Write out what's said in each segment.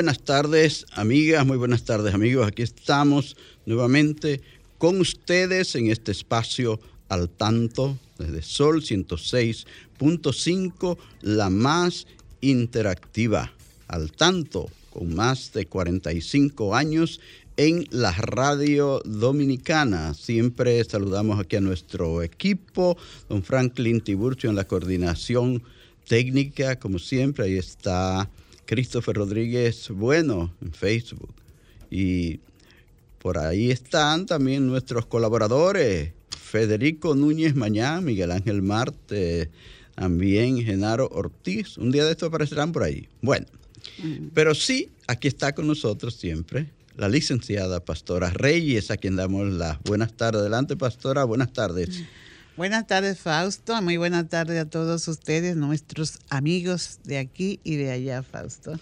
Buenas tardes, amigas, muy buenas tardes, amigos. Aquí estamos nuevamente con ustedes en este espacio al tanto desde Sol 106.5, la más interactiva, al tanto, con más de 45 años en la radio dominicana. Siempre saludamos aquí a nuestro equipo, don Franklin Tiburcio en la coordinación técnica, como siempre, ahí está Christopher Rodríguez Bueno en Facebook. Y por ahí están también nuestros colaboradores, Federico Núñez Mañán, Miguel Ángel Marte, también Genaro Ortiz. Un día de esto aparecerán por ahí. Bueno, pero sí, aquí está con nosotros siempre la licenciada Pastora Reyes, a quien damos las buenas tardes. Adelante, Pastora, buenas tardes. Buenas tardes, Fausto. Muy buenas tardes a todos ustedes, nuestros amigos de aquí y de allá, Fausto,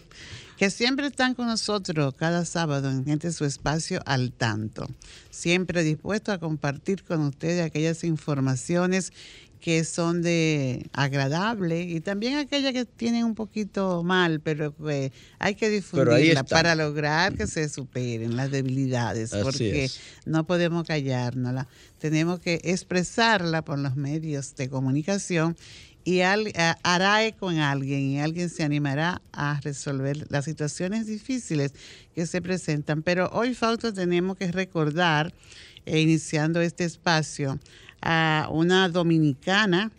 que siempre están con nosotros cada sábado en Gente Su Espacio al tanto. Siempre dispuesto a compartir con ustedes aquellas informaciones que son de agradable y también aquellas que tienen un poquito mal, pero que hay que difundirla para lograr que se superen las debilidades, porque no podemos callárnosla, tenemos que expresarla por los medios de comunicación y hará eco en alguien y alguien se animará a resolver las situaciones difíciles que se presentan. Pero hoy, Fausto, tenemos que recordar, eh, iniciando este espacio, a una dominicana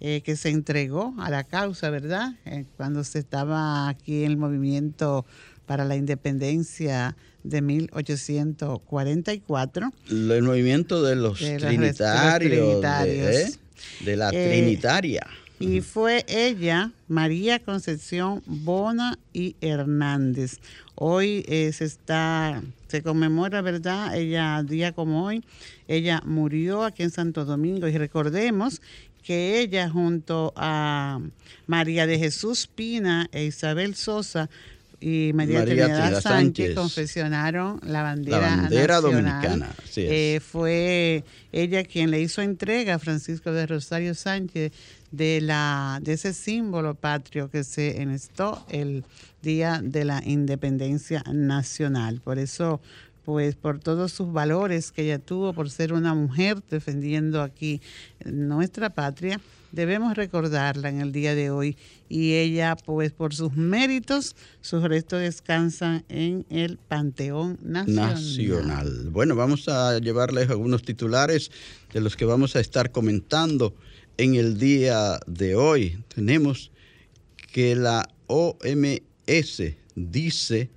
eh, que se entregó a la causa, ¿verdad? Eh, cuando se estaba aquí en el movimiento para la independencia de 1844. El movimiento de los trinitarios. ¿eh? De, la Trinitaria. Y fue ella, María Concepción Bona y Hernández. Hoy se está, se conmemora, ¿verdad? Ella, día como hoy, ella murió aquí en Santo Domingo y recordemos que ella junto a María de Jesús Pina e Isabel Sosa y María, Trinidad, Sánchez, confesionaron la bandera, dominicana. Eh, fue ella quien le hizo entrega a Francisco de Rosario Sánchez de, la, de ese símbolo patrio que se enestó el Día de la Independencia Nacional. Por eso pues por todos sus valores que ella tuvo, por ser una mujer defendiendo aquí nuestra patria, debemos recordarla en el día de hoy. Y ella, pues por sus méritos, sus restos descansan en el Panteón Nacional. Nacional. Bueno, vamos a llevarles algunos titulares de los que vamos a estar comentando en el día de hoy. Tenemos que la OMS dice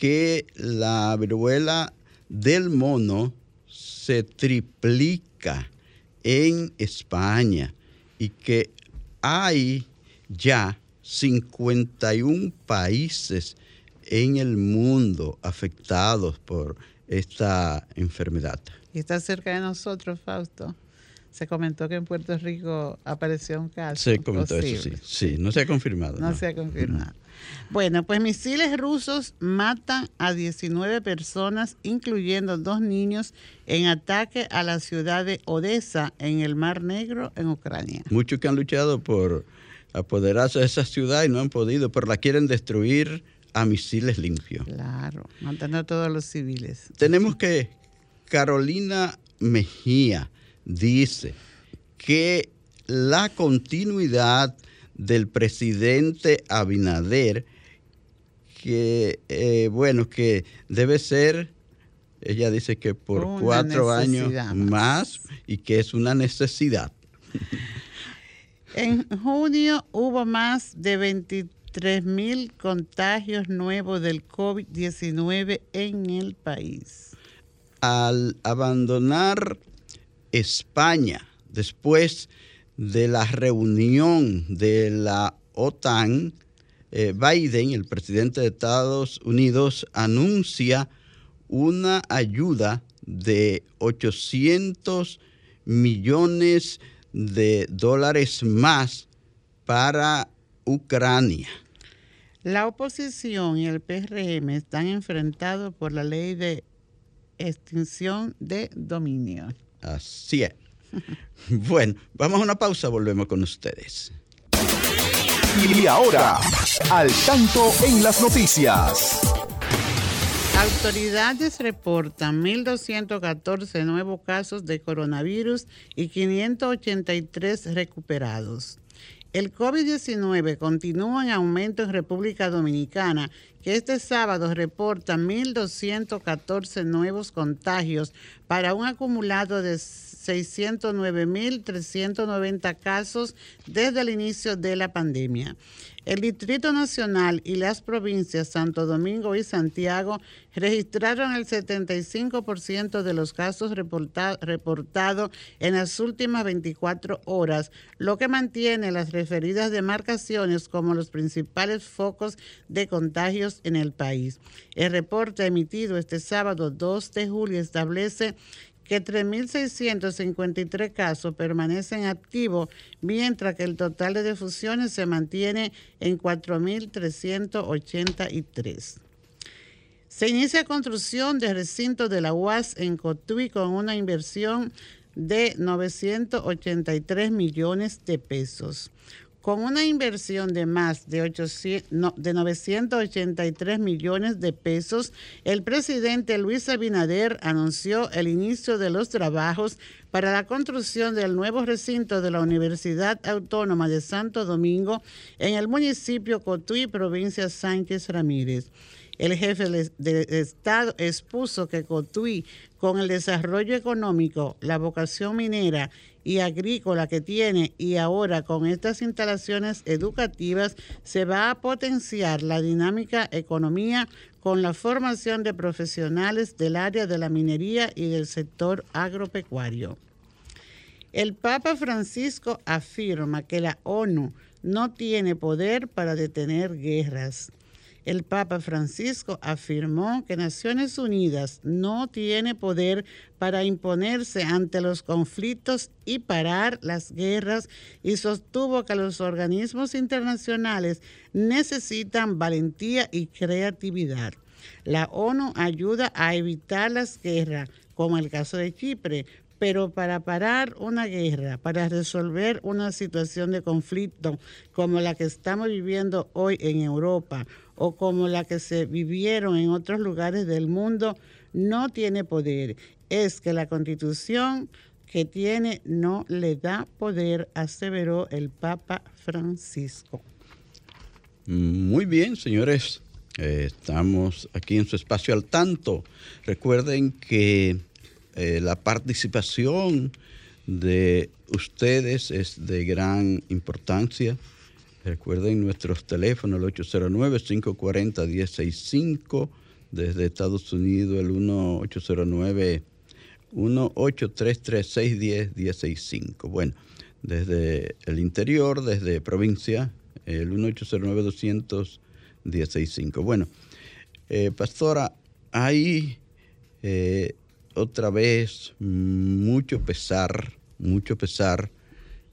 que la viruela del mono se triplica en España y que hay ya 51 países en el mundo afectados por esta enfermedad. Y está cerca de nosotros, Fausto. Se comentó que en Puerto Rico apareció un caso. Se comentó eso, sí. Sí, no se ha confirmado. No, se ha confirmado. Bueno, pues misiles rusos matan a 19 personas, incluyendo dos niños, en ataque a la ciudad de Odessa, en el Mar Negro, en Ucrania. Muchos que han luchado por apoderarse de esa ciudad y no han podido, pero la quieren destruir a misiles limpios. Claro, matando a todos los civiles. Tenemos que Carolina Mejía dice que la continuidad del presidente Abinader, que, eh, bueno, que debe ser ella dice que por cuatro años más y que es una necesidad. En junio hubo más de 23 mil contagios nuevos del COVID-19 en el país. Al abandonar España después de la reunión de la OTAN, eh, Biden, el presidente de Estados Unidos, anuncia una ayuda de 800 millones de dólares más para Ucrania. La oposición y el PRM están enfrentados por la ley de extinción de dominio. Así es. bueno, vamos a una pausa, volvemos con ustedes. Y ahora, al tanto en las noticias. Autoridades reportan 1.214 nuevos casos de coronavirus y 583 recuperados. El COVID-19 continúa en aumento en República Dominicana, este sábado reporta 1.214 nuevos contagios para un acumulado de 609.390 casos desde el inicio de la pandemia. El Distrito Nacional y las provincias Santo Domingo y Santiago registraron el 75% de los casos reportados en las últimas 24 horas, lo que mantiene las referidas demarcaciones como los principales focos de contagios en el país. El reporte emitido este sábado 2 de julio establece que 3.653 casos permanecen activos, mientras que el total de defusiones se mantiene en 4.383. Se inicia construcción de recinto de la UAS en Cotuí con una inversión de 983 millones de pesos con una inversión de más de, 983 millones de pesos, el presidente Luis Abinader anunció el inicio de los trabajos para la construcción del nuevo recinto de la Universidad Autónoma de Santo Domingo en el municipio Cotuí, provincia Sánchez Ramírez. El jefe del Estado expuso que Cotuí, con el desarrollo económico, la vocación minera y agrícola que tiene y ahora con estas instalaciones educativas se va a potenciar la dinámica economía con la formación de profesionales del área de la minería y del sector agropecuario. El Papa Francisco afirma que la ONU no tiene poder para detener guerras el Papa Francisco afirmó que Naciones Unidas no tiene poder para imponerse ante los conflictos y parar las guerras y sostuvo que los organismos internacionales necesitan valentía y creatividad. La ONU ayuda a evitar las guerras, como el caso de Chipre, pero para parar una guerra, para resolver una situación de conflicto como la que estamos viviendo hoy en Europa o como la que se vivieron en otros lugares del mundo, no tiene poder. Es que la constitución que tiene no le da poder, aseveró el Papa Francisco. Muy bien, señores. Eh, estamos aquí en su espacio al tanto. Recuerden que eh, la participación de ustedes es de gran importancia. Recuerden nuestros teléfonos, el 809-540-1065, desde Estados Unidos el 1809 1833 Bueno, desde el interior, desde provincia, el 1809-200-1065. Bueno, eh, pastora, hay eh, otra vez mucho pesar, mucho pesar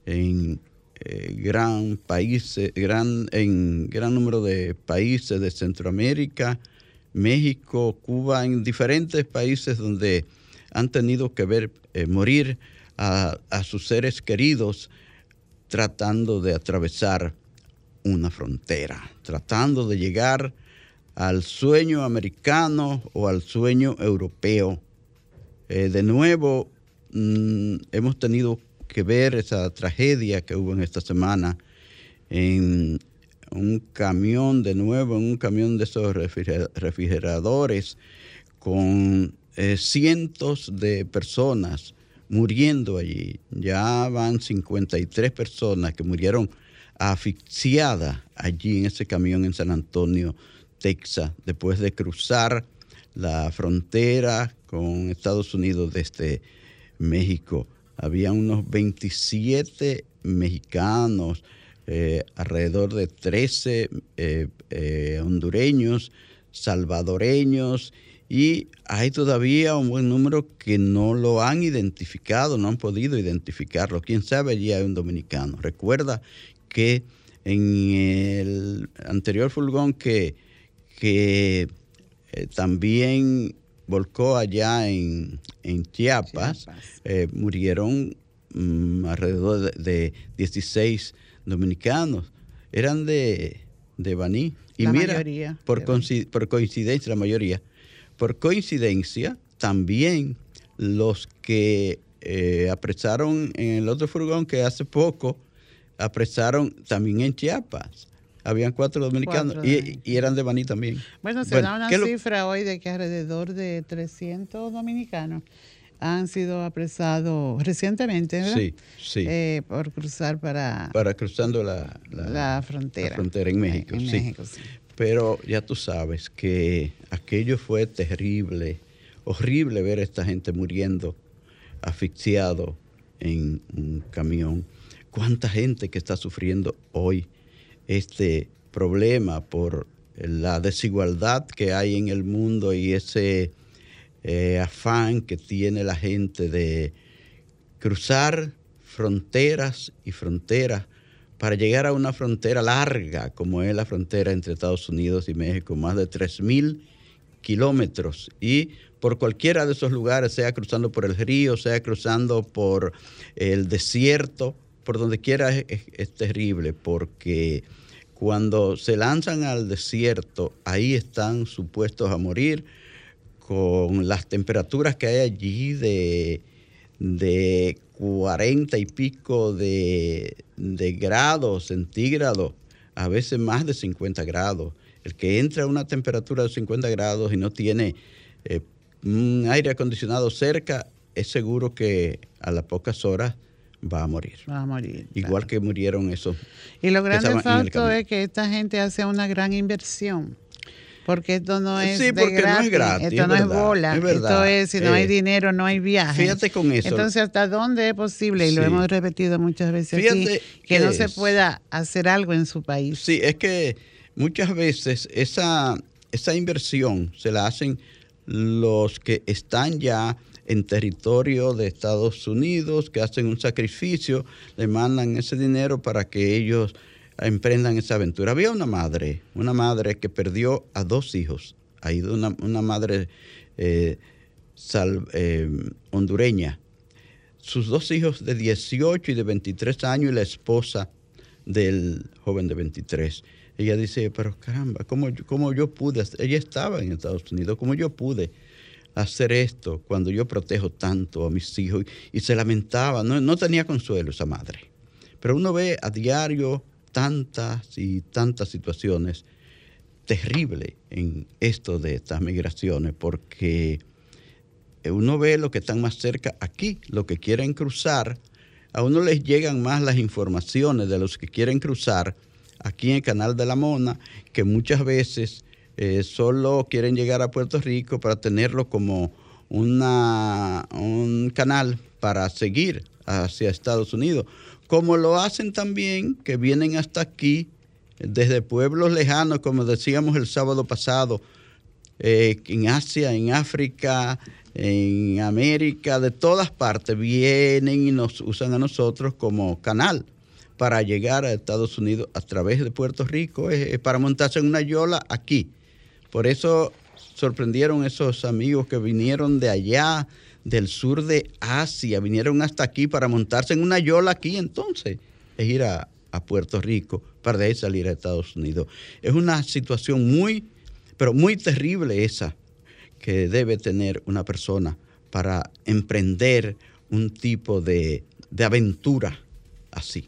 en eh, gran países, gran, en gran número de países de Centroamérica, México, Cuba, en diferentes países donde han tenido que ver eh, morir a, a sus seres queridos tratando de atravesar una frontera, tratando de llegar al sueño americano o al sueño europeo. Eh, de nuevo, mm, hemos tenido que ver esa tragedia que hubo en esta semana en un camión, de nuevo, en un camión de esos refrigeradores con eh, cientos de personas muriendo allí. Ya van 53 personas que murieron asfixiadas allí en ese camión en San Antonio, Texas, después de cruzar la frontera con Estados Unidos desde México. Había unos 27 mexicanos, eh, alrededor de 13 eh, eh, hondureños, salvadoreños y hay todavía un buen número que no lo han identificado, no han podido identificarlo. Quién sabe, allí hay un dominicano. Recuerda que en el anterior furgón que, que también volcó allá en, Chiapas, murieron mm, alrededor de, 16 dominicanos. Eran de, de Baní. Y mira, por, por coincidencia, la mayoría, por coincidencia, también los que eh, apresaron en el otro furgón que hace poco apresaron también en Chiapas. Habían cuatro dominicanos y, eran de Baní también. Bueno, se da una cifra hoy de que alrededor de 300 dominicanos han sido apresados recientemente, ¿verdad? Sí, sí. Eh, por cruzar para... Para cruzando la, la, frontera. La frontera en México, en sí. México, sí. Pero ya tú sabes que aquello fue terrible, horrible ver a esta gente muriendo asfixiado en un camión. ¿Cuánta gente que está sufriendo hoy este problema por la desigualdad que hay en el mundo y ese eh, afán que tiene la gente de cruzar fronteras y fronteras para llegar a una frontera larga como es la frontera entre Estados Unidos y México, más de 3.000 kilómetros. Y por cualquiera de esos lugares, sea cruzando por el río, sea cruzando por el desierto, por donde quiera es terrible, porque cuando se lanzan al desierto, ahí están supuestos a morir con las temperaturas que hay allí de, de 40 y pico de, grados centígrados, a veces más de 50 grados. El que entra a una temperatura de 50 grados y no tiene eh, un aire acondicionado cerca, es seguro que a las pocas horas va a morir. Va a morir. Igual que murieron esos. Y lo grande falto es que esta gente hace una gran inversión porque esto no es, sí, porque gratis, no es gratis. Esto no es bola. esto es, si no hay eh, dinero, no hay viaje. Fíjate con eso. Entonces, ¿hasta dónde es posible? Y lo hemos repetido muchas veces aquí, que no se pueda hacer algo en su país. Sí, es que muchas veces esa, esa inversión se la hacen los que están ya en territorio de Estados Unidos, que hacen un sacrificio, le mandan ese dinero para que ellos emprendan esa aventura. Había una madre, una madre que perdió a dos hijos, ha ido una, madre eh, eh, hondureña, sus dos hijos de 18 y de 23 años y la esposa del joven de 23. Ella dice, pero caramba, ¿cómo, cómo yo pude? Ella estaba en Estados Unidos, ¿cómo yo pude hacer esto cuando yo protejo tanto a mis hijos? Y se lamentaba, no, no tenía consuelo esa madre. Pero uno ve a diario tantas y tantas situaciones terribles en esto de estas migraciones, porque uno ve lo que están más cerca aquí, lo que quieren cruzar, a uno les llegan más las informaciones de los que quieren cruzar aquí en el Canal de la Mona, que muchas veces eh, solo quieren llegar a Puerto Rico para tenerlo como una, un canal para seguir hacia Estados Unidos como lo hacen también que vienen hasta aquí desde pueblos lejanos, como decíamos el sábado pasado, eh, en Asia, en África, en América, de todas partes, vienen y nos usan a nosotros como canal para llegar a Estados Unidos a través de Puerto Rico, para montarse en una yola aquí. Por eso sorprendieron esos amigos que vinieron de allá, del sur de Asia, vinieron hasta aquí para montarse en una yola aquí entonces, es ir a, Puerto Rico para de ahí salir a Estados Unidos. Es una situación muy, pero muy terrible esa que debe tener una persona para emprender un tipo de, de aventura así.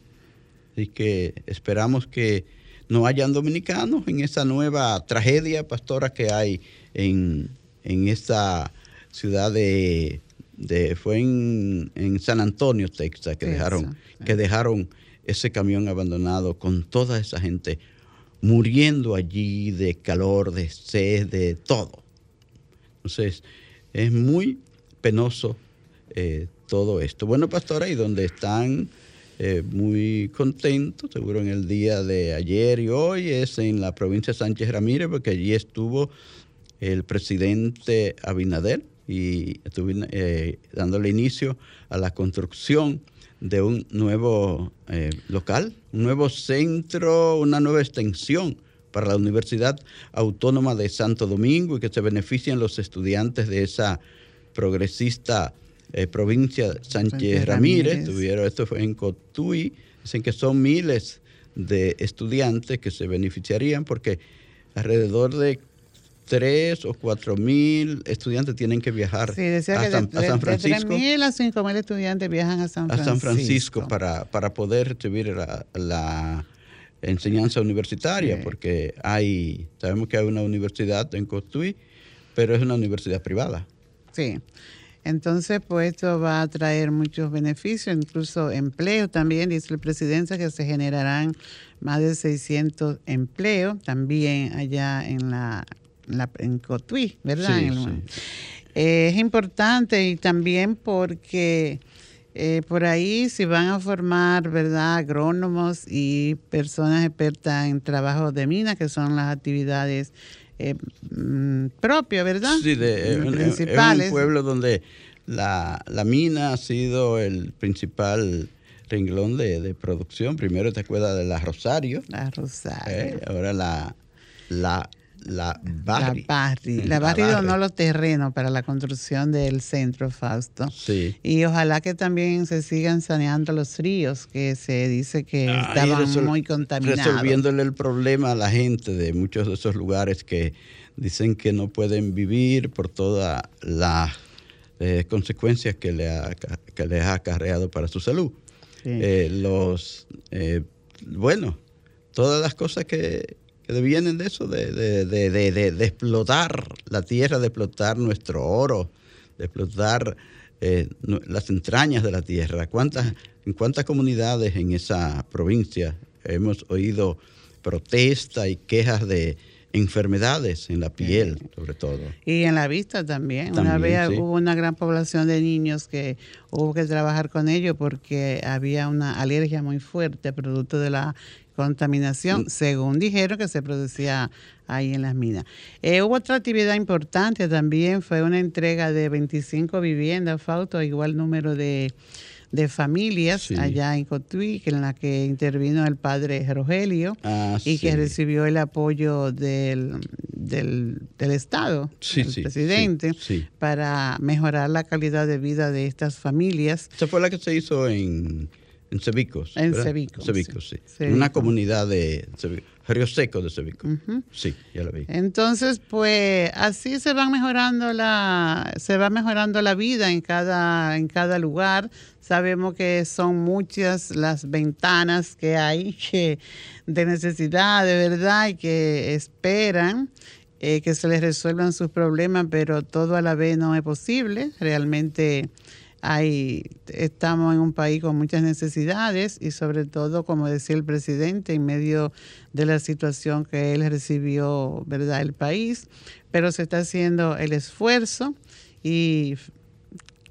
Así que esperamos que no hayan dominicanos en esa nueva tragedia, pastora, que hay en, en esta ciudad de, fue en, San Antonio, Texas, que dejaron, que dejaron ese camión abandonado con toda esa gente muriendo allí de calor, de sed, de todo. Entonces, es muy penoso eh, todo esto. Bueno, pastora, y donde están eh, muy contentos, seguro en el día de ayer y hoy, es en la provincia de Sánchez Ramírez, porque allí estuvo el presidente Abinader y estuvo eh, dándole inicio a la construcción de un nuevo eh, local, un nuevo centro, una nueva extensión para la Universidad Autónoma de Santo Domingo y que se beneficien los estudiantes de esa progresista eh, provincia Sánchez Ramírez. Tuvieron, esto fue en Cotuí. Dicen que son miles de estudiantes que se beneficiarían porque alrededor de tres o cuatro mil estudiantes tienen que viajar a, San, Francisco. De mil a cinco mil estudiantes viajan a San Francisco. A San Francisco para, para poder recibir la, enseñanza universitaria, porque hay, sabemos que hay una universidad en Cotuí, pero es una universidad privada. Sí. Entonces, pues esto va a traer muchos beneficios, incluso empleo también, dice el presidente que se generarán más de 600 empleos también allá en la, en, Cotuí, ¿verdad? Eh, es importante y también porque eh, por ahí se van a formar, ¿verdad? Agrónomos y personas expertas en trabajo de mina, que son las actividades eh, mm, propio, ¿verdad? Sí, de, principales. un pueblo donde la, mina ha sido el principal renglón de, producción. Primero te acuerdas de la Rosario. La Rosario. Eh, ahora la, la la Barri. La Barri. La donó los terrenos para la construcción del centro, Fausto. Sí. Y ojalá que también se sigan saneando los ríos, que se dice que estaban muy contaminados. Resolviéndole el problema a la gente de muchos de esos lugares que dicen que no pueden vivir por todas las eh, consecuencias que le, ha, que les ha acarreado para su salud. Eh, los, eh, bueno, todas las cosas que que vienen de eso, de, de, explotar la tierra, de explotar nuestro oro, de explotar eh, las entrañas de la tierra. ¿Cuántas, ¿En cuántas comunidades en esa provincia hemos oído protestas y quejas de enfermedades en la piel, sobre todo? Y en la vista también. una vez hubo una gran población de niños que hubo que trabajar con ellos porque había una alergia muy fuerte producto de la contaminación, según dijeron que se producía ahí en las minas. Eh, hubo otra actividad importante también, fue una entrega de 25 viviendas, Fausto, igual número de, familias allá en Cotuí, en la que intervino el padre Rogelio ah, y que recibió el apoyo del, del, Estado, del presidente, para mejorar la calidad de vida de estas familias. Esa fue la que se hizo en en Cebicos. En Cebicos. Cebicos, sí. En una comunidad de Río Seco de Cebicos. Sí, ya lo vi. Entonces, pues así se va mejorando la se va mejorando la vida en cada en cada lugar. Sabemos que son muchas las ventanas que hay que de necesidad, de verdad, y que esperan eh, que se les resuelvan sus problemas, pero todo a la vez no es posible. Realmente hay, estamos en un país con muchas necesidades y sobre todo, como decía el presidente, en medio de la situación que él recibió, ¿verdad?, el país, pero se está haciendo el esfuerzo y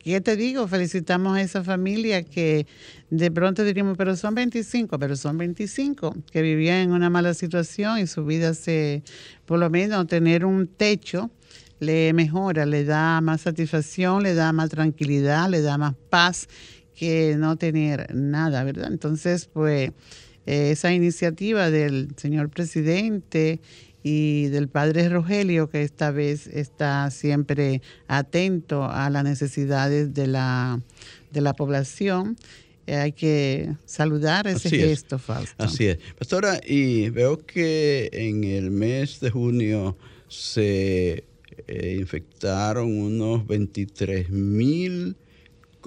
¿Qué te digo? Felicitamos a esa familia que de pronto diríamos, pero son 25, pero son 25 que vivían en una mala situación y su vida se, por lo menos, tener un techo le mejora, le da más satisfacción, le da más tranquilidad, le da más paz que no tener nada, ¿verdad? Entonces, pues eh, esa iniciativa del señor presidente y del padre Rogelio, que esta vez está siempre atento a las necesidades de la, de la población, eh, hay que saludar ese gesto, Fausto. Así es. Pastora, y veo que en el mes de junio se eh, infectaron unos 23 mil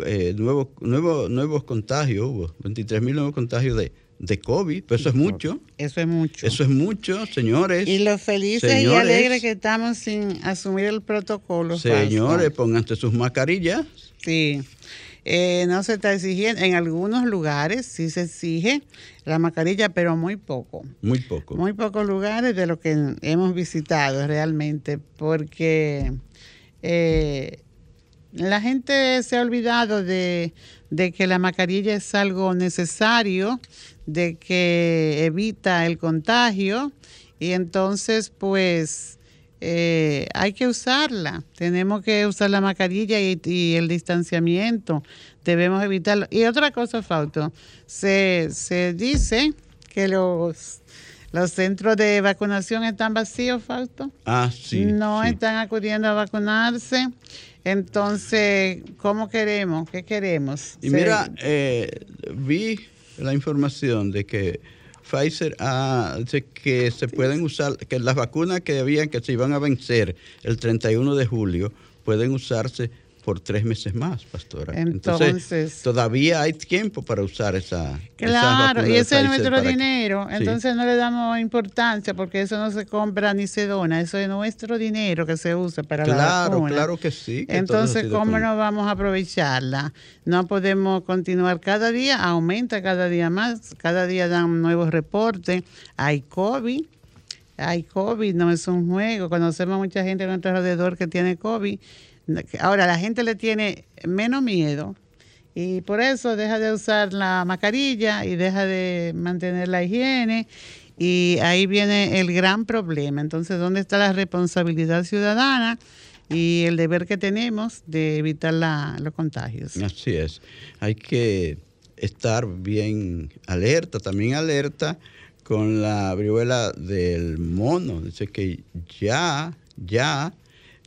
eh, nuevos, nuevos, nuevos contagios, hubo 23 mil nuevos contagios de, de COVID, pues eso es mucho. Eso es mucho. Eso es mucho, señores. Y los felices y alegres que estamos sin asumir el protocolo. Señores, pónganse sus mascarillas. Sí. Eh, no se está exigiendo, en algunos lugares sí se exige la mascarilla, pero muy poco. Muy poco. Muy pocos lugares de los que hemos visitado realmente, porque eh, la gente se ha olvidado de, de que la mascarilla es algo necesario, de que evita el contagio y entonces pues eh, hay que usarla. Tenemos que usar la mascarilla y, el distanciamiento. Debemos evitarlo. Y otra cosa, Fausto, se, se dice que los, los centros de vacunación están vacíos, Fausto. Ah, sí. No están acudiendo a vacunarse. Entonces, ¿cómo queremos? ¿Qué queremos? Y mira, eh, vi la información de que Pfizer dice que se pueden usar, que las vacunas que habían que se iban a vencer el 31 de julio pueden usarse por tres meses más, pastora. Entonces, todavía hay tiempo para usar esa. Claro, y ese es nuestro dinero. Entonces no le damos importancia porque eso no se compra ni se dona. Eso es nuestro dinero que se usa para la vacuna. Claro, que sí. Entonces, ¿cómo no vamos a aprovecharla? No podemos continuar cada día, aumenta cada día más, cada día dan nuevos reportes. Hay COVID. Hay COVID, no es un juego. Conocemos mucha gente a nuestro alrededor que tiene COVID Ahora la gente le tiene menos miedo y por eso deja de usar la mascarilla y deja de mantener la higiene y ahí viene el gran problema. Entonces, ¿dónde está la responsabilidad ciudadana? y el deber que tenemos de evitar los contagios. Así es. Hay que estar bien alerta, también alerta con la viruela del mono. Dice que ya, ya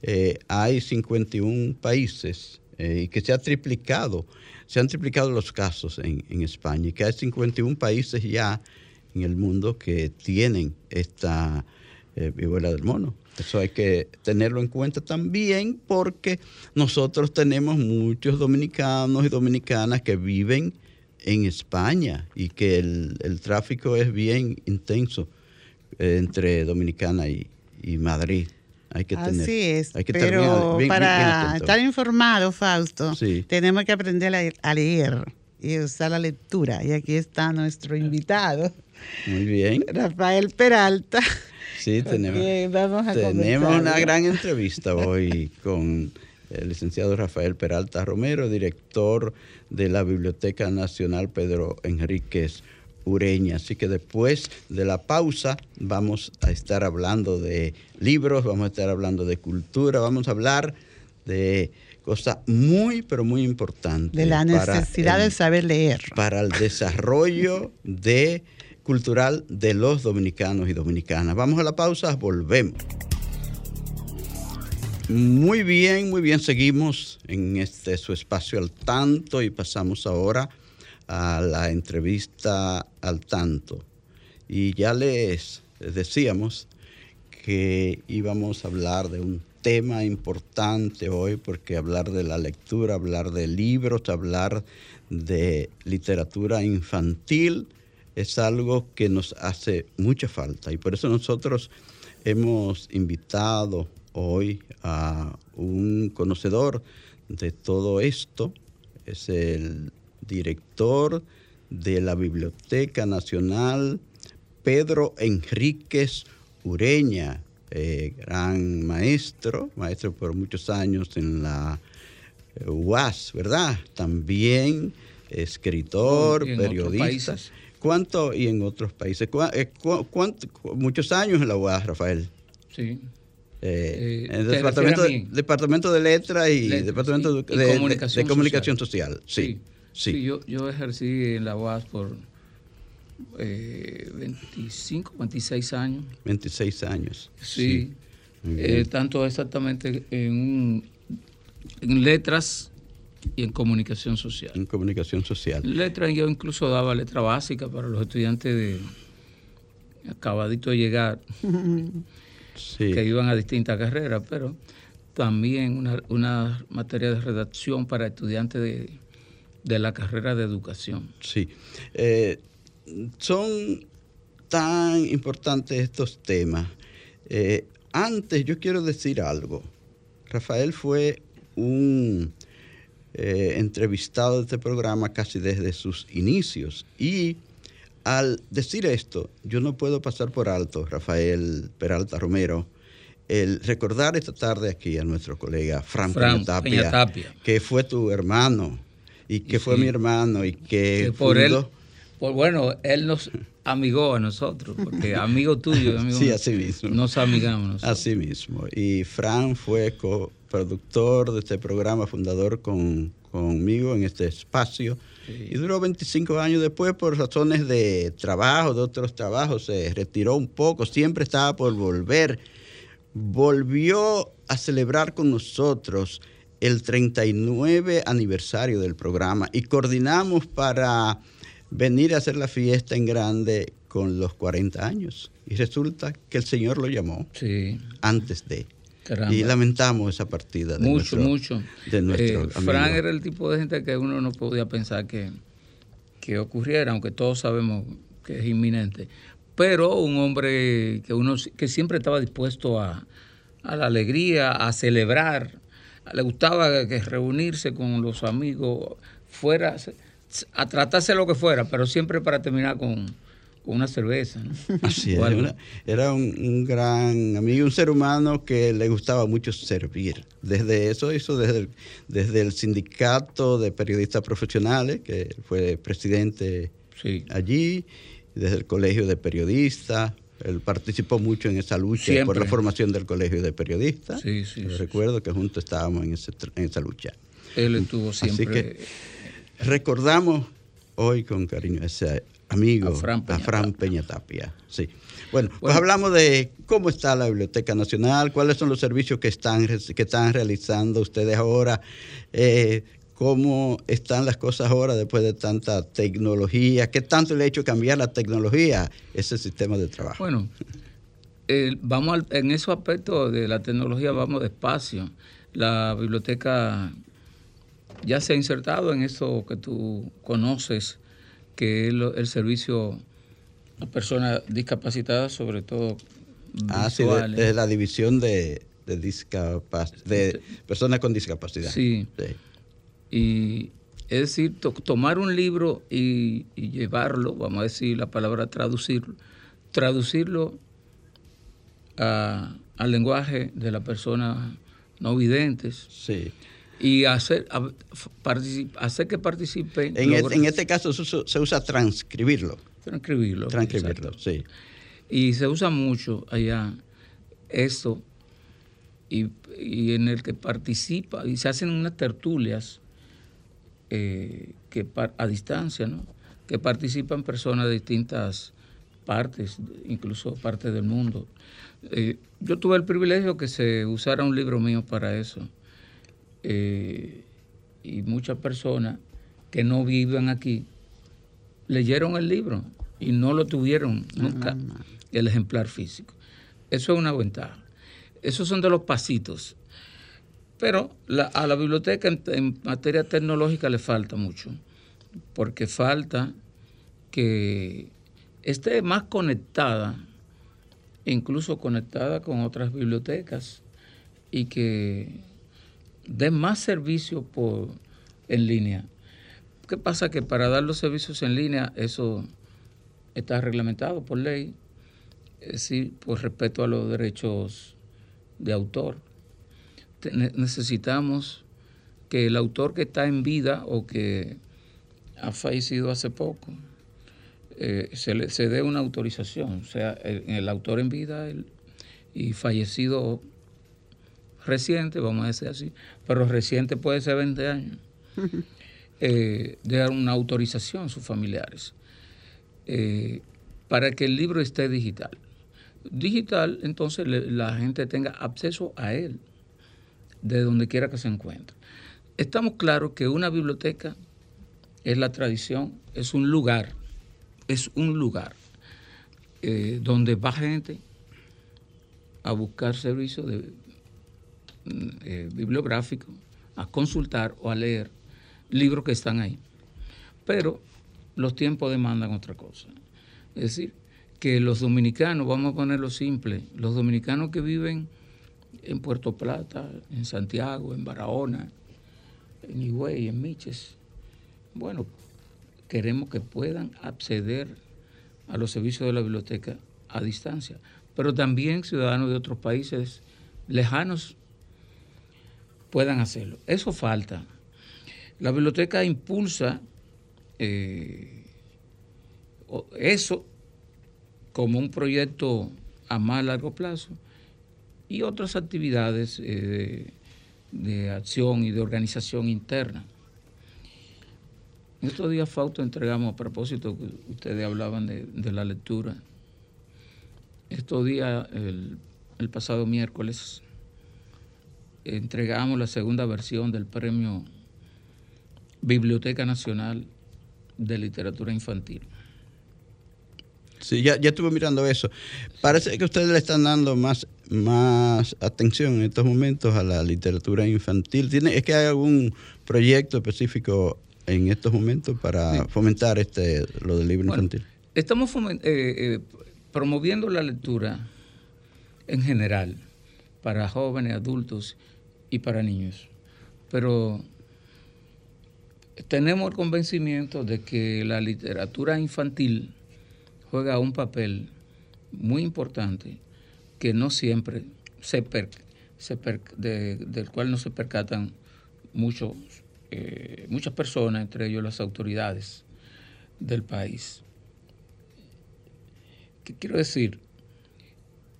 eh, hay 51 países eh, y que se ha triplicado, se han triplicado los casos en, España y que hay 51 países ya en el mundo que tienen esta eh, viruela del mono. Eso hay que tenerlo en cuenta también porque nosotros tenemos muchos dominicanos y dominicanas que viven en España y que el, tráfico es bien intenso entre Dominicana y Madrid. Hay que tener, Así es, pero para estar informado, Fausto, tenemos que aprender a, leer y usar la lectura. Y aquí está nuestro invitado. Muy bien. Rafael Peralta. Sí, tenemos, tenemos una gran entrevista hoy con el licenciado Rafael Peralta Romero, director de la Biblioteca Nacional Pedro Enríquez Ureña. Así que después de la pausa vamos a estar hablando de libros, vamos a estar hablando de cultura, vamos a hablar de cosas muy, pero muy importantes. De la necesidad de saber leer. Para el desarrollo de, cultural de los dominicanos y dominicanas. Vamos a la pausa, volvemos. Muy bien, muy bien, seguimos en este su espacio al tanto y pasamos ahora a la entrevista al tanto. Y ya les, decíamos que íbamos a hablar de un tema importante hoy, porque hablar de la lectura, hablar de libros, hablar de literatura infantil es algo que nos hace mucha falta. Y por eso nosotros hemos invitado hoy a un conocedor de todo esto, es el director de la Biblioteca Nacional, Pedro Enríquez Ureña, eh, gran maestro, maestro por muchos años en la eh, UAS, ¿verdad? También escritor, periodista. ¿Cuánto y en otros países? Eh, muchos años en la UAS, Rafael. Sí. en el departamento, de, departamento de Letras y Departamento de, comunicación, social. sí. Sí, yo, yo ejercí en la UAS por eh, 25, 26 años. 26 años. Sí, eh, tanto exactamente en, en letras y en comunicación social. En comunicación social. Letras, yo incluso daba letra básica para los estudiantes de acabadito de llegar, que iban a distintas carreras, pero también una, una materia de redacción para estudiantes de de la carrera de educación. Sí. Eh, son tan importantes estos temas. Eh, antes yo quiero decir algo. Rafael fue un eh, entrevistado de este programa casi desde sus inicios. Y al decir esto, yo no puedo pasar por alto, Rafael Peralta Romero, el recordar esta tarde aquí a nuestro colega Fran, Tapia, que fue tu hermano y que fue mi hermano y que, por él, bueno, él nos amigó a nosotros, porque amigo tuyo, amigo sí, así mismo. nos amigamos. Así mismo. Y Fran fue coproductor de este programa, fundador con, conmigo en este espacio. Y duró 25 años después por razones de trabajo, de otros trabajos, se retiró un poco, siempre estaba por volver. Volvió a celebrar con nosotros el 39 aniversario del programa y coordinamos para venir a hacer la fiesta en grande con los 40 años. Y resulta que el Señor lo llamó antes de. Y lamentamos esa partida. De mucho, mucho. De nuestro eh, Frank era el tipo de gente que uno no podía pensar que, que ocurriera, aunque todos sabemos que es inminente. Pero un hombre que uno que siempre estaba dispuesto a, a la alegría, a celebrar. Le gustaba que reunirse con los amigos fuera a tratarse lo que fuera, pero siempre para terminar con, una cerveza. Así es, era un, gran amigo, un ser humano que le gustaba mucho servir. Desde eso hizo desde el, desde el sindicato de periodistas profesionales, que fue presidente allí, desde el colegio de periodistas. Él participó mucho en esa lucha por la formación del colegio de periodistas. Sí, sí, recuerdo que juntos estábamos en, en esa lucha. Él estuvo siempre. Así que, Recordamos hoy con cariño a ese amigo, a Fran Peñatapia. Sí. Bueno, pues hablamos de cómo está la Biblioteca Nacional, cuáles son los servicios que están, que están realizando ustedes ahora, eh, cómo están las cosas ahora después de tanta tecnología, qué tanto le ha hecho cambiar la tecnología, ese sistema de trabajo. Bueno, vamos en ese aspecto de la tecnología vamos despacio. La biblioteca ya se ha insertado en eso que tú conoces, que es el servicio a personas discapacitadas, sobre todo Ah, sí, de, la división de, de, de personas con discapacidad. Sí. Y es decir, tomar un libro y, llevarlo, vamos a decir la palabra traducirlo, traducirlo al lenguaje de las personas no videntes. Sí y hacer, hacer que participen. En, este, en este caso se usa transcribirlo. Transcribirlo. Transcribirlo, sí. Y se usa mucho allá esto, y, en el que participa, y se hacen unas tertulias eh, que a distancia, ¿no? que participan personas de distintas partes, incluso partes del mundo. Eh, yo tuve el privilegio que se usara un libro mío para eso eh, y muchas personas que no viven aquí leyeron el libro y no lo tuvieron nunca, el ejemplar físico. Eso es una ventaja. Esos son de los pasitos. Pero a la biblioteca en, materia tecnológica le falta mucho, porque falta que esté más conectada, incluso conectada con otras bibliotecas, y que den más servicios por, en línea. ¿Qué pasa? Que para dar los servicios en línea, eso está reglamentado por ley, es decir, por respeto a los derechos de autor. Necesitamos que el autor que está en vida o que ha fallecido hace poco, eh, se, le, se dé una autorización, o sea, el, el autor en vida y fallecido reciente, vamos a decir así, pero reciente puede ser 20 años, eh, de dar una autorización a sus familiares eh, para que el libro esté digital. Digital, entonces la gente tenga acceso a él, de donde quiera que se encuentre. Estamos claros que una biblioteca es la tradición, es un lugar, es un lugar eh, donde va gente a buscar servicios de eh, bibliográfico, a consultar o a leer libros que están ahí. Pero los tiempos demandan otra cosa. Es decir, que los dominicanos, vamos a ponerlo simple, los dominicanos que viven en Puerto Plata, en Santiago, en Barahona, en Higüey, en Miches, bueno, queremos que puedan acceder a los servicios de la biblioteca a distancia, pero también ciudadanos de otros países lejanos puedan hacerlo. Eso falta. La biblioteca impulsa eh, eso como un proyecto a más largo plazo y otras actividades eh, de, acción y de organización interna. En estos días, Fausto, entregamos, a propósito que ustedes hablaban de, la lectura, estos días, el, el pasado miércoles, entregamos la segunda versión del premio Biblioteca Nacional de Literatura Infantil. Sí, ya, ya estuve mirando eso. Parece que ustedes le están dando más, más atención en estos momentos a la literatura infantil. ¿Tiene, ¿Es que hay algún proyecto específico en estos momentos para fomentar este lo del libro infantil? Estamos eh, eh, promoviendo la lectura en general para jóvenes, adultos y para niños. Pero tenemos el convencimiento de que la literatura infantil juega un papel muy importante que no siempre se, del cual no se percatan muchos, eh, muchas personas, entre ellos las autoridades del país. ¿Qué quiero decir?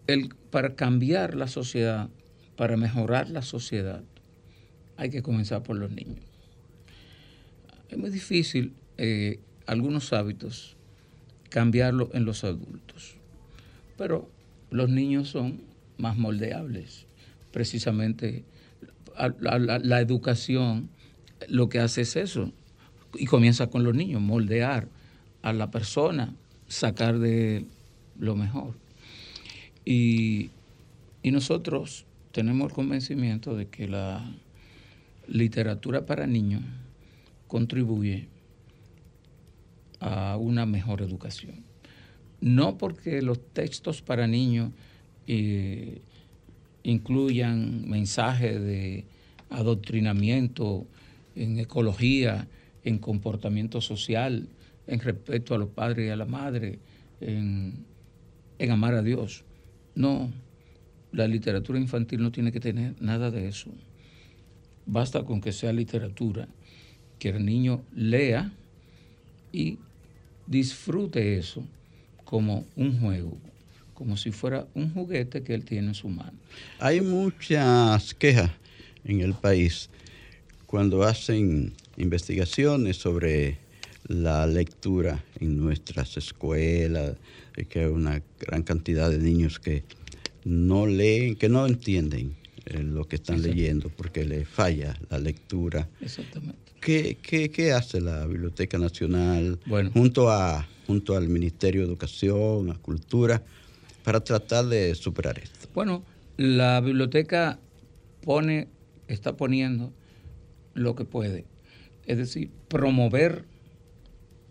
El, para cambiar la sociedad, para mejorar la sociedad, hay que comenzar por los niños. Es muy difícil eh, algunos hábitos cambiarlo en los adultos. Pero los niños son más moldeables. Precisamente la, educación lo que hace es eso. Y comienza con los niños, moldear a la persona, sacar de lo mejor. Y, y nosotros tenemos el convencimiento de que la literatura para niños contribuye a una mejor educación. No porque los textos para niños eh, incluyan mensajes de adoctrinamiento en ecología, en comportamiento social, en respeto a los padres y a la madre, en, en amar a Dios. No, la literatura infantil no tiene que tener nada de eso. Basta con que sea literatura, que el niño lea y disfrute eso como un juego, como si fuera un juguete que él tiene en su mano. Hay muchas quejas en el país cuando hacen investigaciones sobre la lectura en nuestras escuelas, que hay una gran cantidad de niños que no leen, que no entienden eh, lo que están leyendo porque les falla la lectura. Exactamente. ¿Qué, hace la Biblioteca Nacional junto, a, junto al Ministerio de Educación, a Cultura, para tratar de superar esto? Bueno, la biblioteca pone, está poniendo lo que puede. Es decir, promover,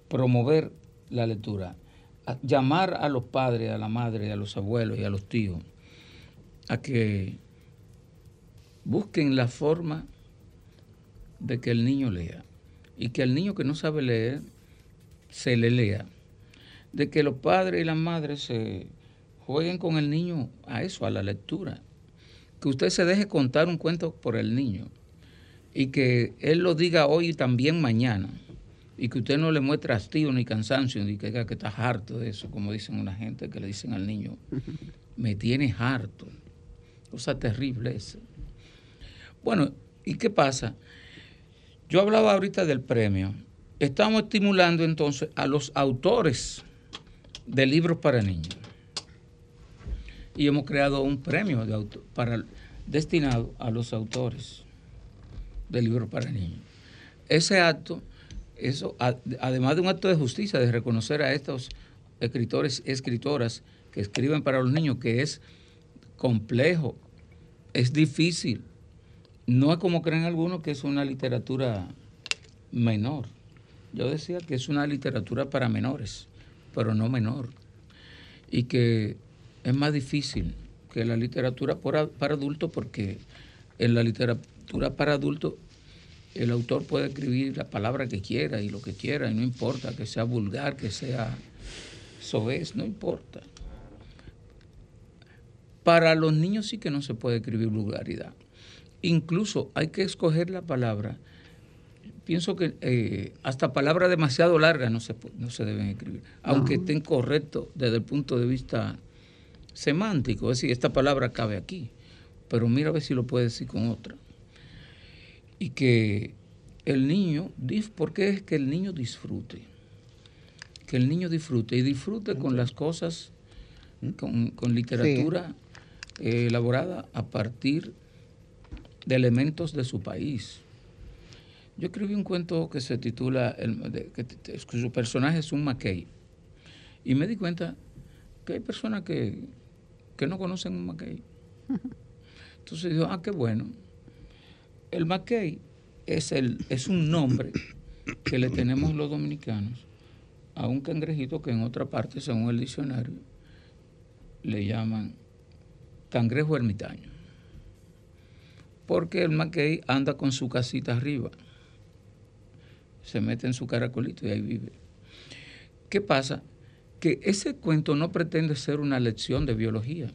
promover la lectura. llamar a los padres, a la madre, a los abuelos y a los tíos a que busquen la forma de que el niño lea y que al niño que no sabe leer se le lea. De que los padres y las madres se jueguen con el niño a eso, a la lectura. Que usted se deje contar un cuento por el niño y que él lo diga hoy y también mañana. Y que usted no le muestre hastío ni cansancio, ni que, que está harto de eso, como dicen una gente que le dicen al niño, me tiene harto. Cosa terrible esa. Bueno, ¿y qué pasa? Yo hablaba ahorita del premio. Estamos estimulando entonces a los autores de libros para niños. Y hemos creado un premio de para, destinado a los autores de libros para niños. Ese acto, eso, además de un acto de justicia, de reconocer a estos escritores y escritoras que escriben para los niños, que es complejo, es difícil, no es como creen algunos que es una literatura menor. yo decía que es una literatura para menores, pero no menor. Y que es más difícil que la literatura para adultos porque en la literatura para adultos el autor puede escribir la palabra que quiera y lo que quiera, y no importa que sea vulgar, que sea soez, no importa. Para los niños sí que no se puede escribir vulgaridad. Incluso hay que escoger la palabra. Pienso que eh, hasta palabras demasiado largas no se, no se deben escribir, aunque estén correctos desde el punto de vista semántico. Es decir, esta palabra cabe aquí, pero mira a ver si lo puede decir con otra y que el niño, ¿por qué es que el niño disfrute? Que el niño disfrute y disfrute con las cosas, con, literatura eh, elaborada a partir de elementos de su país. Yo escribí un cuento que se titula, el, que, su personaje es un Mackay. Y me di cuenta que hay personas que, que no conocen un Mackay. Entonces digo, ah, qué bueno el mackay es, el, es un nombre que le tenemos los dominicanos a un cangrejito que en otra parte, según el diccionario, le llaman cangrejo ermitaño. Porque el mackay anda con su casita arriba, se mete en su caracolito y ahí vive. ¿Qué pasa? Que ese cuento no pretende ser una lección de biología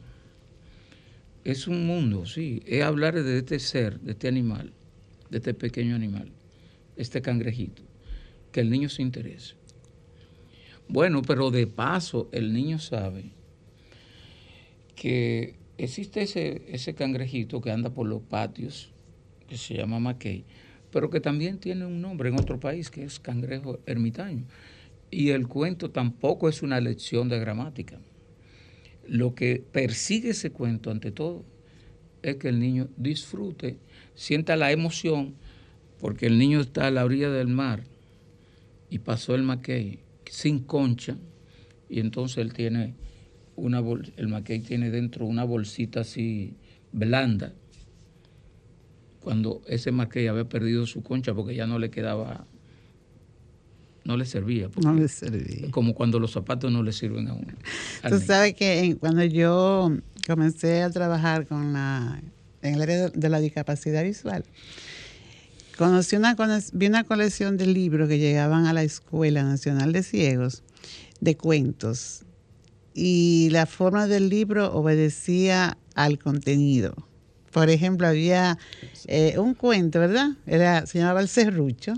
es un mundo, sí. Es hablar de este ser, de este animal, de este pequeño animal, este cangrejito, que el niño se interese. Bueno, pero de paso el niño sabe que existe ese, ese cangrejito que anda por los patios, que se llama mackay, pero que también tiene un nombre en otro país, que es cangrejo ermitaño. Y el cuento tampoco es una lección de gramática lo que persigue ese cuento ante todo es que el niño disfrute, sienta la emoción, porque el niño está a la orilla del mar y pasó el maquey sin concha, y entonces él tiene una el maquey tiene dentro una bolsita así blanda, cuando ese maquey había perdido su concha porque ya no le quedaba no le servía. No le servía. Como cuando los zapatos no le sirven a uno. Tú sabes que cuando yo comencé a trabajar con la, en el área de la discapacidad visual, conocí una, vi una colección de libros que llegaban a la Escuela Nacional de Ciegos de cuentos y la forma del libro obedecía al contenido. Por ejemplo, había eh, un cuento, ¿verdad? Era, se llamaba El Cerrucho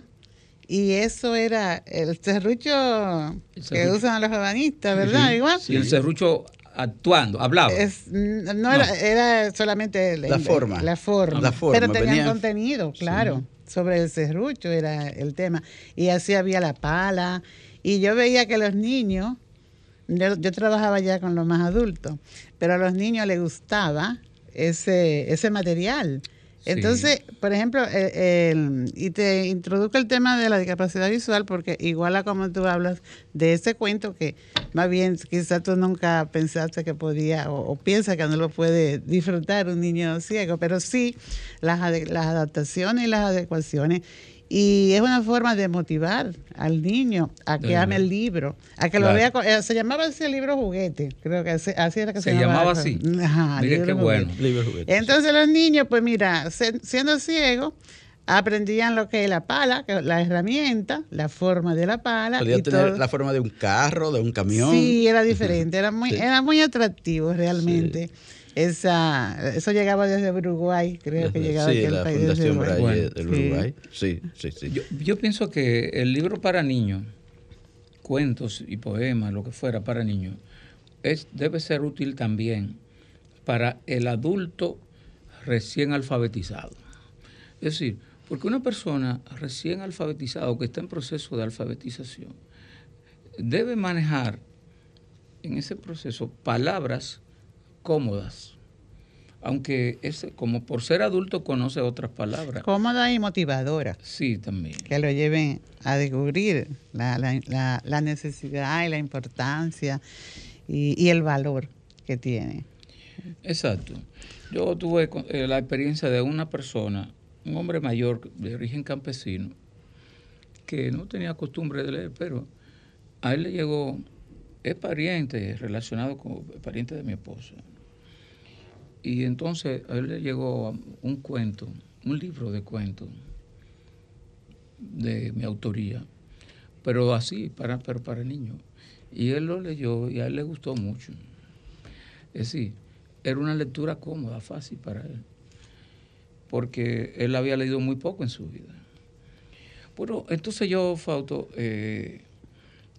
y eso era el serrucho, que usan los ebanistas, ¿verdad? Igual. Sí, el serrucho actuando, hablaba. no, Era, solamente la, forma. La forma. Pero tenía contenido, claro. Sobre el serrucho era el tema. Y así había la pala. Y yo veía que los niños, yo, yo trabajaba ya con los más adultos, pero a los niños les gustaba ese, ese material. Entonces, por ejemplo, eh, y te introduzco el tema de la discapacidad visual porque igual a como tú hablas de ese cuento que más bien quizás tú nunca pensaste que podía o, o piensas que no lo puede disfrutar un niño ciego, pero sí las, las adaptaciones y las adecuaciones y es una forma de motivar al niño a que ame el libro, a que lo vea. Eh, se llamaba así el libro juguete, creo que así era que se, se llamaba. así. Ajá, Mire qué bueno. Entonces los niños, pues mira, siendo ciegos, aprendían lo que es la pala, la herramienta, la forma de la pala. Podía tener la forma de un carro, de un camión. Sí, era diferente, era muy, era muy atractivo realmente. Esa, eso llegaba desde Uruguay, creo que llegaba sí, la país Fundación Uruguay. del Uruguay. Sí, sí, sí. Yo, pienso que el libro para niños, cuentos y poemas, lo que fuera para niños, es, debe ser útil también para el adulto recién alfabetizado. Es decir, porque una persona recién alfabetizada o que está en proceso de alfabetización debe manejar en ese proceso palabras cómodas. Aunque es como por ser adulto conoce otras palabras. Cómoda y motivadora. Sí, también. Que lo lleven a descubrir la, necesidad y la importancia y, el valor que tiene. Exacto. Yo tuve eh, la experiencia de una persona, un hombre mayor de origen campesino, que no tenía costumbre de leer, pero a él le llegó, es pariente, relacionado con pariente de mi esposa. Y entonces a él le llegó un cuento, un libro de cuentos de mi autoría, pero así, para, pero para niños. Y él lo leyó y a él le gustó mucho. Es decir, era una lectura cómoda, fácil para él, porque él había leído muy poco en su vida. Bueno, entonces yo, Fausto, eh,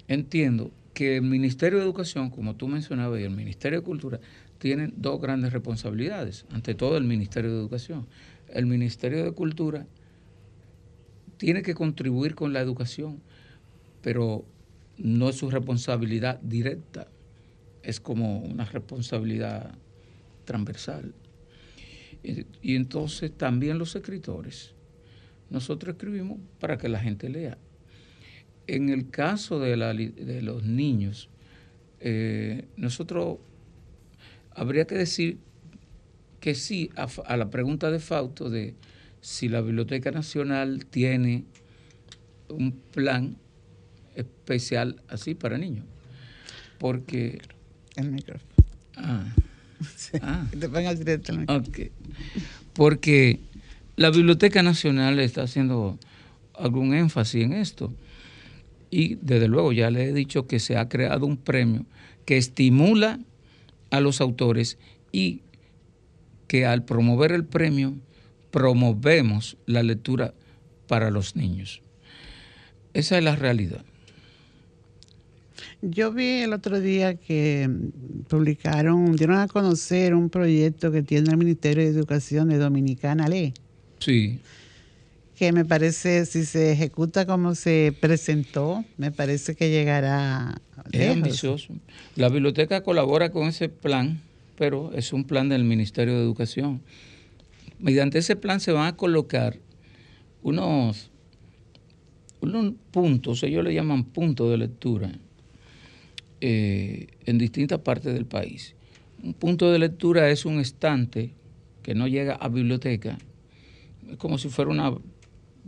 entiendo que el Ministerio de Educación, como tú mencionabas, y el Ministerio de Cultura tienen dos grandes responsabilidades. Ante todo, el Ministerio de Educación. El Ministerio de Cultura tiene que contribuir con la educación, pero no es su responsabilidad directa, es como una responsabilidad transversal. Y, entonces también los escritores, nosotros escribimos para que la gente lea. En el caso de, de los niños, eh, nosotros habría que decir que sí a, a, la pregunta de Fausto de si la Biblioteca Nacional tiene un plan especial así para niños. Porque... El micrófono. Ah. ah. Te directo el micrófono. Porque la Biblioteca Nacional está haciendo algún énfasis en esto. Y desde luego ya le he dicho que se ha creado un premio que estimula a los autores y que al promover el premio promovemos la lectura para los niños. Esa es la realidad. Yo vi el otro día que publicaron, dieron a conocer un proyecto que tiene el Ministerio de Educación de Dominicana Ley. Sí. Que me parece, si se ejecuta como se presentó, me parece que llegará. Es ambicioso. La biblioteca colabora con ese plan, pero es un plan del Ministerio de Educación. Mediante ese plan se van a colocar unos, unos puntos, ellos le llaman puntos de lectura eh, en distintas partes del país. Un punto de lectura es un estante que no llega a biblioteca, es como si fuera una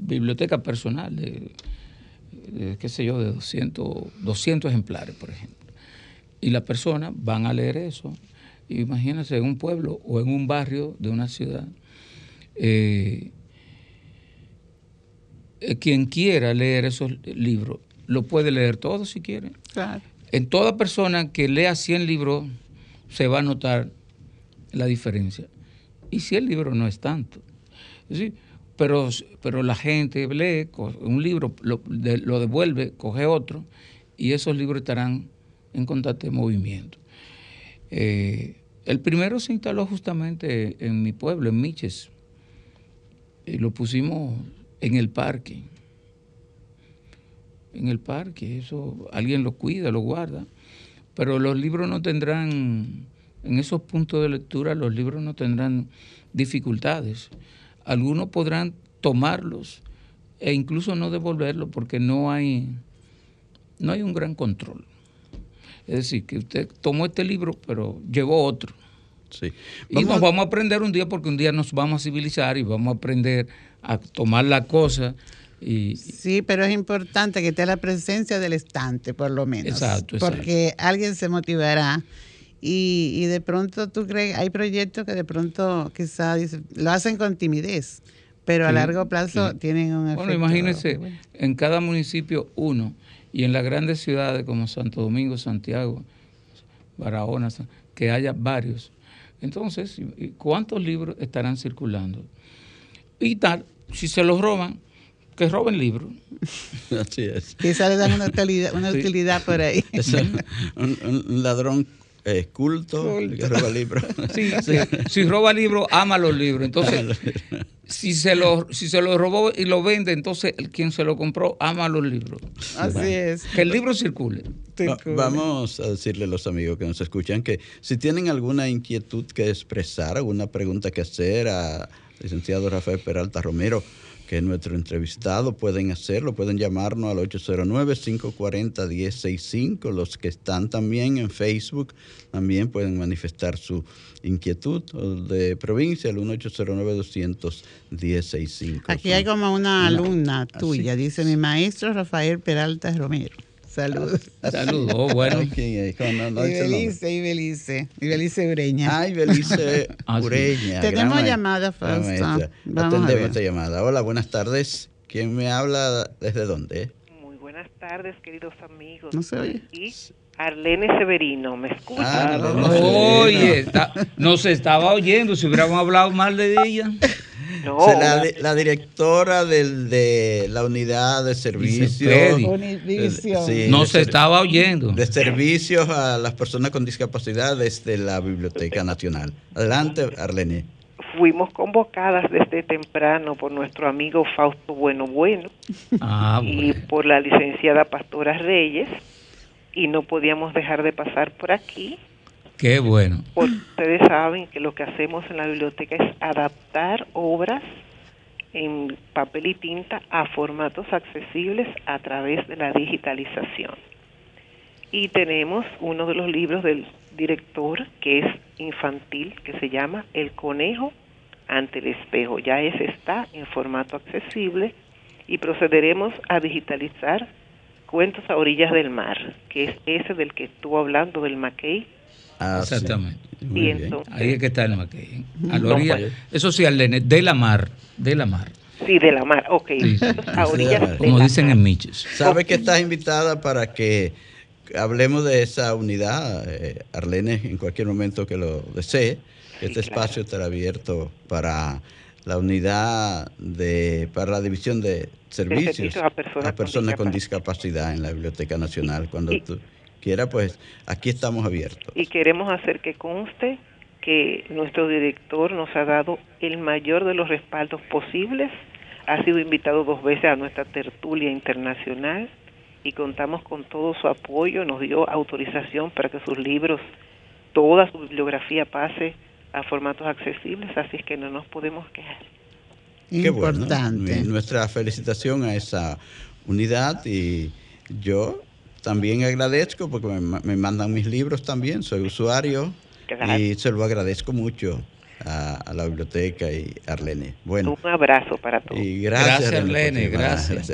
biblioteca personal de, qué sé yo, de 200, 200 ejemplares, por ejemplo. Y las personas van a leer eso. Imagínense en un pueblo o en un barrio de una ciudad. Eh, eh, quien quiera leer esos libros, lo puede leer todo si quiere. Claro en toda persona que lea 100 libros se va a notar la diferencia. Y si el libro no es tanto. ¿sí? Pero, pero la gente lee un libro, lo, devuelve, coge otro, y esos libros estarán en constante movimiento. Eh, el primero se instaló justamente en mi pueblo, en Miches. Y lo pusimos en el parque en el parque, eso alguien lo cuida, lo guarda, pero los libros no tendrán, en esos puntos de lectura los libros no tendrán dificultades. Algunos podrán tomarlos e incluso no devolverlos porque no hay, no hay un gran control. Es decir, que usted tomó este libro, pero llevó otro. Sí. y nos vamos a aprender un día porque un día nos vamos a civilizar y vamos a aprender a tomar la cosa sí, pero es importante que esté la presencia del estante, por lo menos. Exacto, Porque alguien se motivará y, de pronto tú crees, hay proyectos que de pronto quizás lo hacen con timidez, pero a largo plazo tienen un efecto. Bueno, imagínense, en cada municipio uno, y en las grandes ciudades como Santo Domingo, Santiago, Barahona, que haya varios. Entonces, ¿cuántos libros estarán circulando? Y tal, si se los roban, que roben libros. Así es. Quizá le dan una utilidad, una utilidad por ahí. un, ladrón eh, culto, que roba libros. Sí, sí. Si roba libros, ama los libros. Entonces, si se lo, si se lo robó y lo vende, entonces el quien se lo compró ama los libros. Así es. Que el libro circule. vamos a decirle a los amigos que nos escuchan que si tienen alguna inquietud que expresar, alguna pregunta que hacer a licenciado Rafael Peralta Romero, que es nuestro entrevistado, pueden hacerlo, pueden llamarnos al 809-540-1065. Los que están también en Facebook también pueden manifestar su inquietud de provincia, al 1809-200-1065. Aquí hay como una alumna tuya, dice mi maestro Rafael Peralta Romero. Saludos. Saludos, oh, bueno. ¿Quién No, y Belice, y Belice, y Belice Ureña. Ay, Belice ah, Ureña. Tenemos llamada, Fausto. Atendemos esta llamada. Hola, buenas tardes. ¿Quién me habla? ¿Desde dónde? Muy buenas tardes, queridos amigos. No se oye. Arlene Severino, ¿me escucha? Ah, oye, nos estaba oyendo, si hubiéramos hablado mal de ella. No, la, directora del, de la unidad de servicios. no se estaba oyendo. De servicios a las personas con discapacidad desde la Biblioteca Nacional. Adelante, Arlene. Fuimos convocadas desde temprano por nuestro amigo Fausto Bueno Bueno ah, y por la licenciada Pastora Reyes y no podíamos dejar de pasar por aquí Qué bueno. ustedes saben que lo que hacemos en la biblioteca es adaptar obras en papel y tinta a formatos accesibles a través de la digitalización. Y tenemos uno de los libros del director que es infantil, que se llama El conejo ante el espejo. Ya ese está en formato accesible y procederemos a digitalizar Cuentos a orillas del mar, que es ese del que estuvo hablando del Mackey Ah, Exactamente. Ahí es que está el Mackey. A la orilla, eso sí, Arlene, de la mar, de la mar. Sí, de la mar, ok. Como dicen en Miches. ¿Sabes que estás invitada para que hablemos de esa unidad, eh, Arlene, en cualquier momento que lo desee? este espacio estará abierto para la unidad de, para la división de servicios, a personas, con, discapacidad. en la Biblioteca Nacional. Cuando tú quiera, pues aquí estamos abiertos. Y queremos hacer que conste que nuestro director nos ha dado el mayor de los respaldos posibles. Ha sido invitado dos veces a nuestra tertulia internacional y contamos con todo su apoyo. Nos dio autorización para que sus libros, toda su bibliografía pase a formatos accesibles, así es que no nos podemos quejar. Importante. Nuestra felicitación a esa unidad y yo también agradezco porque me, mandan mis libros también, soy usuario y se lo agradezco mucho a, la biblioteca y a Arlene. Bueno, un abrazo para todos. Y gracias, Arlene, gracias.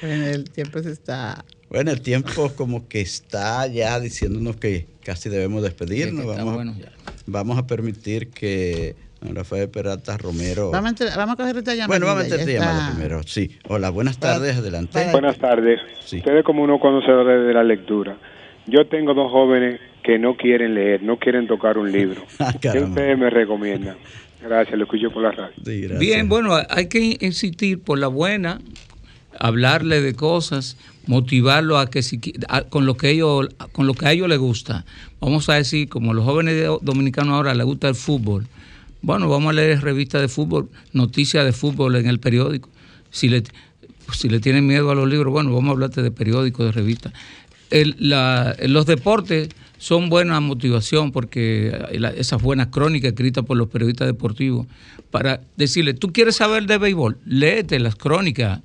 Bueno, el tiempo se está... Bueno, el tiempo como que está ya diciéndonos que casi debemos despedirnos. vamos, vamos a permitir que Rafael Peralta Romero. Vamos a, coger esta llamada. Bueno, vamos a esta llamada primero. Sí. Hola, buenas tardes, adelante. Buenas tardes. Ustedes como unos conocedores de la lectura. Yo tengo dos jóvenes que no quieren leer, no quieren tocar un libro. Ah, ¿Qué ustedes me recomiendan? Gracias, lo escucho por la radio. Bien, bueno, hay que insistir por la buena, hablarle de cosas, motivarlo a que si, con lo que ellos con lo que a ellos les gusta. Vamos a decir, como los jóvenes dominicanos ahora les gusta el fútbol, bueno, vamos a leer revistas de fútbol, noticias de fútbol en el periódico. Si le, si le tienen miedo a los libros, bueno, vamos a hablarte de periódicos, de revistas. los deportes son buena motivación porque esas buenas crónicas escritas por los periodistas deportivos para decirle, tú quieres saber de béisbol, léete las crónicas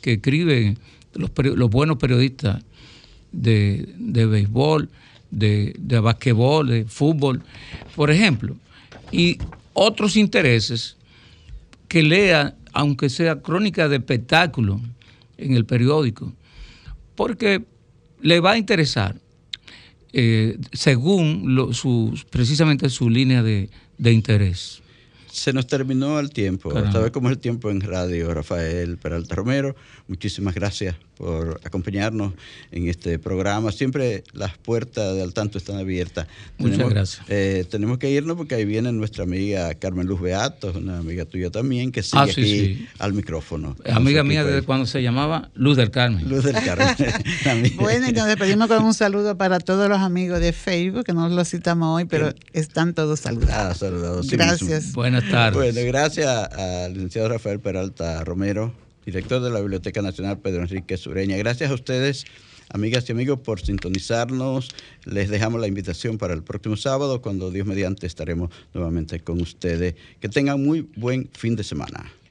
que escriben los, los buenos periodistas de, de béisbol, de, de basquetbol, de fútbol, por ejemplo. Y otros intereses, que lea, aunque sea crónica de espectáculo en el periódico, porque le va a interesar eh, según precisamente su línea de interés. Se nos terminó el tiempo. Sabes cómo es el tiempo en radio, Rafael Peralta Romero. Muchísimas gracias por acompañarnos en este programa. Siempre las puertas de al tanto están abiertas. Muchas gracias. Eh, tenemos que irnos porque ahí viene nuestra amiga Carmen Luz Beato, una amiga tuya también, que sigue ah, aquí al micrófono. Amiga mía desde cuando se llamaba Luz del Carmen. Luz del Carmen. bueno, y nos despedimos con un saludo para todos los amigos de Facebook, que no los citamos hoy, pero están todos saludados. Ah, saludados. gracias. Buenas tardes. Bueno, gracias al licenciado Rafael Peralta Romero director de la Biblioteca Nacional Pedro Enrique Sureña. Gracias a ustedes, amigas y amigos, por sintonizarnos. Les dejamos la invitación para el próximo sábado, cuando Dios mediante estaremos nuevamente con ustedes. Que tengan muy buen fin de semana.